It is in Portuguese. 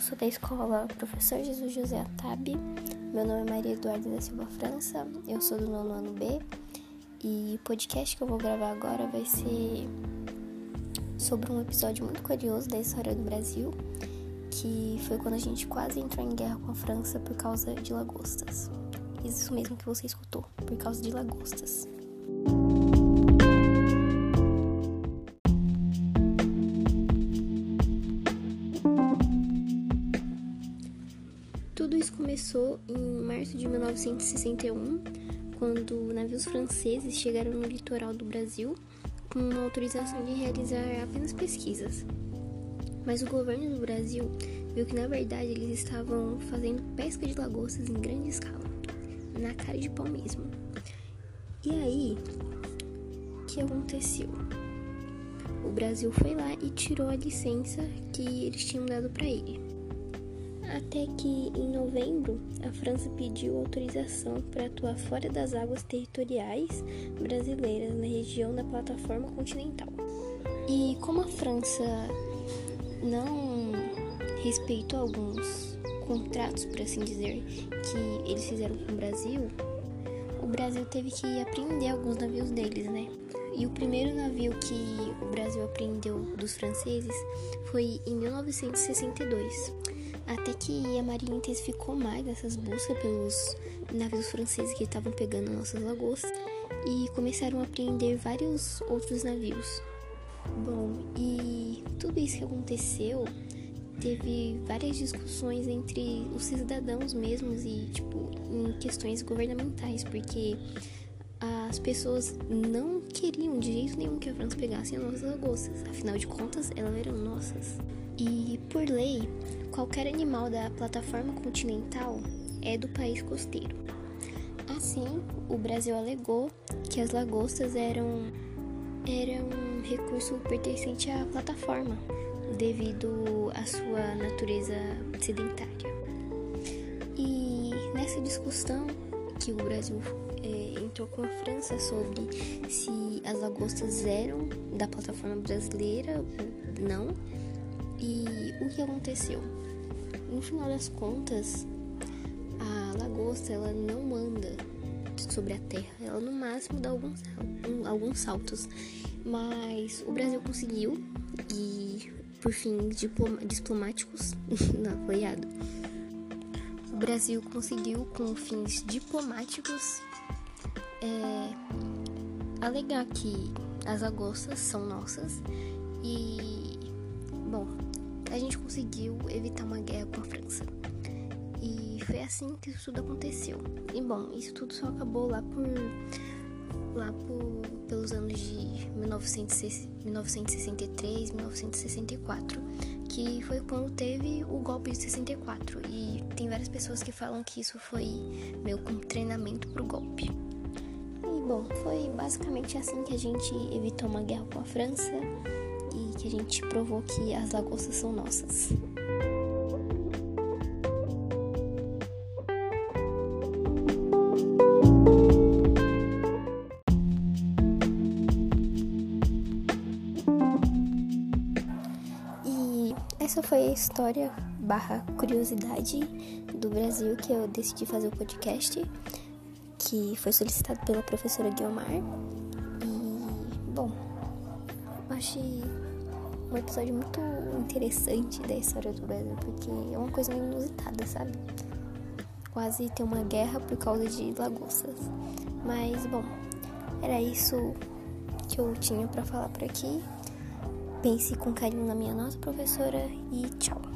sou da escola Professor Jesus José Atabi. Meu nome é Maria Eduarda da Silva França. Eu sou do nono ano B. E o podcast que eu vou gravar agora vai ser sobre um episódio muito curioso da história do Brasil, que foi quando a gente quase entrou em guerra com a França por causa de lagostas. Isso mesmo que você escutou, por causa de lagostas. Começou em março de 1961, quando navios franceses chegaram no litoral do Brasil com uma autorização de realizar apenas pesquisas. Mas o governo do Brasil viu que na verdade eles estavam fazendo pesca de lagostas em grande escala, na cara de pau mesmo. E aí, o que aconteceu? O Brasil foi lá e tirou a licença que eles tinham dado para ele. Até que em novembro a França pediu autorização para atuar fora das águas territoriais brasileiras na região da plataforma continental. E como a França não respeitou alguns contratos, por assim dizer, que eles fizeram com o Brasil, o Brasil teve que apreender alguns navios deles, né? E o primeiro navio que o Brasil apreendeu dos franceses foi em 1962. Até que a marinha intensificou mais essas buscas pelos navios franceses que estavam pegando nossas lagostas e começaram a apreender vários outros navios. Bom, e tudo isso que aconteceu teve várias discussões entre os cidadãos mesmos e, tipo, em questões governamentais, porque as pessoas não queriam de jeito nenhum que a França pegasse as nossas lagostas, afinal de contas, elas eram nossas. E, por lei, qualquer animal da plataforma continental é do país costeiro. Assim, o Brasil alegou que as lagostas eram, eram um recurso pertencente à plataforma, devido à sua natureza sedentária. E nessa discussão que o Brasil é, entrou com a França sobre se as lagostas eram da plataforma brasileira ou não, e o que aconteceu? No final das contas, a lagosta ela não anda sobre a terra, ela no máximo dá alguns, alguns saltos. Mas o Brasil conseguiu e por fins diplomáticos, não, errado. O Brasil conseguiu com fins diplomáticos é, alegar que as lagostas são nossas e bom, a gente conseguiu evitar uma guerra com a França. E foi assim que isso tudo aconteceu. E bom, isso tudo só acabou lá por lá por, pelos anos de 1963, 1964, que foi quando teve o golpe de 64. E tem várias pessoas que falam que isso foi meio como treinamento pro golpe. E bom, foi basicamente assim que a gente evitou uma guerra com a França que a gente provou que as lagostas são nossas. E essa foi a história barra curiosidade do Brasil que eu decidi fazer o podcast, que foi solicitado pela professora Guiomar. E, bom, achei um episódio muito interessante da história do Brasil, porque é uma coisa meio inusitada, sabe? Quase ter uma guerra por causa de lagostas. Mas, bom, era isso que eu tinha para falar por aqui. Pense com carinho na minha nossa professora e tchau.